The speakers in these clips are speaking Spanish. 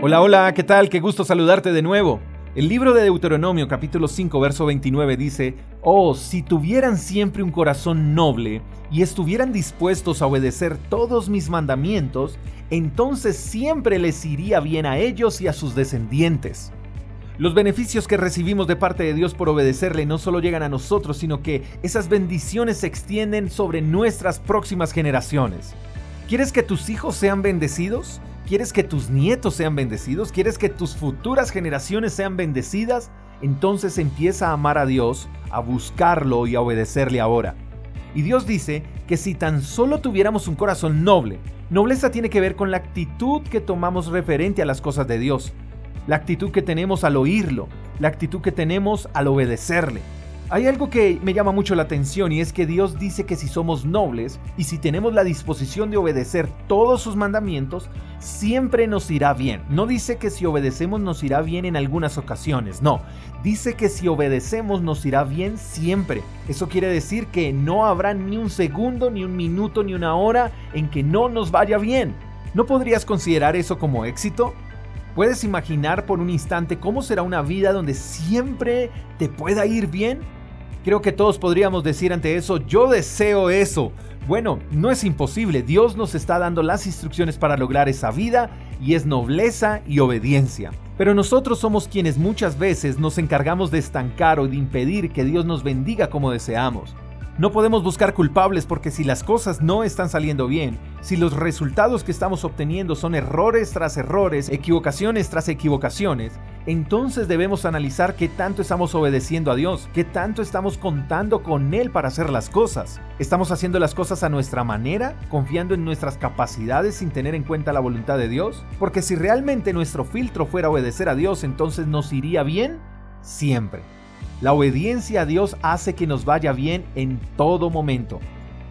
Hola, hola, ¿qué tal? Qué gusto saludarte de nuevo. El libro de Deuteronomio capítulo 5 verso 29 dice, Oh, si tuvieran siempre un corazón noble y estuvieran dispuestos a obedecer todos mis mandamientos, entonces siempre les iría bien a ellos y a sus descendientes. Los beneficios que recibimos de parte de Dios por obedecerle no solo llegan a nosotros, sino que esas bendiciones se extienden sobre nuestras próximas generaciones. ¿Quieres que tus hijos sean bendecidos? ¿Quieres que tus nietos sean bendecidos? ¿Quieres que tus futuras generaciones sean bendecidas? Entonces empieza a amar a Dios, a buscarlo y a obedecerle ahora. Y Dios dice que si tan solo tuviéramos un corazón noble, nobleza tiene que ver con la actitud que tomamos referente a las cosas de Dios, la actitud que tenemos al oírlo, la actitud que tenemos al obedecerle. Hay algo que me llama mucho la atención y es que Dios dice que si somos nobles y si tenemos la disposición de obedecer todos sus mandamientos, siempre nos irá bien. No dice que si obedecemos nos irá bien en algunas ocasiones, no. Dice que si obedecemos nos irá bien siempre. Eso quiere decir que no habrá ni un segundo, ni un minuto, ni una hora en que no nos vaya bien. ¿No podrías considerar eso como éxito? ¿Puedes imaginar por un instante cómo será una vida donde siempre te pueda ir bien? Creo que todos podríamos decir ante eso, yo deseo eso. Bueno, no es imposible, Dios nos está dando las instrucciones para lograr esa vida y es nobleza y obediencia. Pero nosotros somos quienes muchas veces nos encargamos de estancar o de impedir que Dios nos bendiga como deseamos. No podemos buscar culpables porque si las cosas no están saliendo bien, si los resultados que estamos obteniendo son errores tras errores, equivocaciones tras equivocaciones, entonces debemos analizar qué tanto estamos obedeciendo a Dios, qué tanto estamos contando con Él para hacer las cosas. ¿Estamos haciendo las cosas a nuestra manera, confiando en nuestras capacidades sin tener en cuenta la voluntad de Dios? Porque si realmente nuestro filtro fuera obedecer a Dios, entonces nos iría bien siempre. La obediencia a Dios hace que nos vaya bien en todo momento.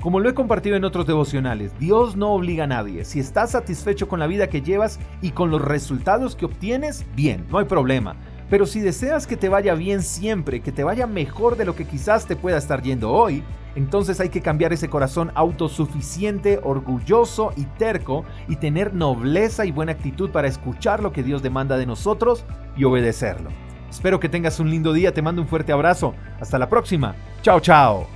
Como lo he compartido en otros devocionales, Dios no obliga a nadie. Si estás satisfecho con la vida que llevas y con los resultados que obtienes, bien, no hay problema. Pero si deseas que te vaya bien siempre, que te vaya mejor de lo que quizás te pueda estar yendo hoy, entonces hay que cambiar ese corazón autosuficiente, orgulloso y terco y tener nobleza y buena actitud para escuchar lo que Dios demanda de nosotros y obedecerlo. Espero que tengas un lindo día, te mando un fuerte abrazo. Hasta la próxima. Chao, chao.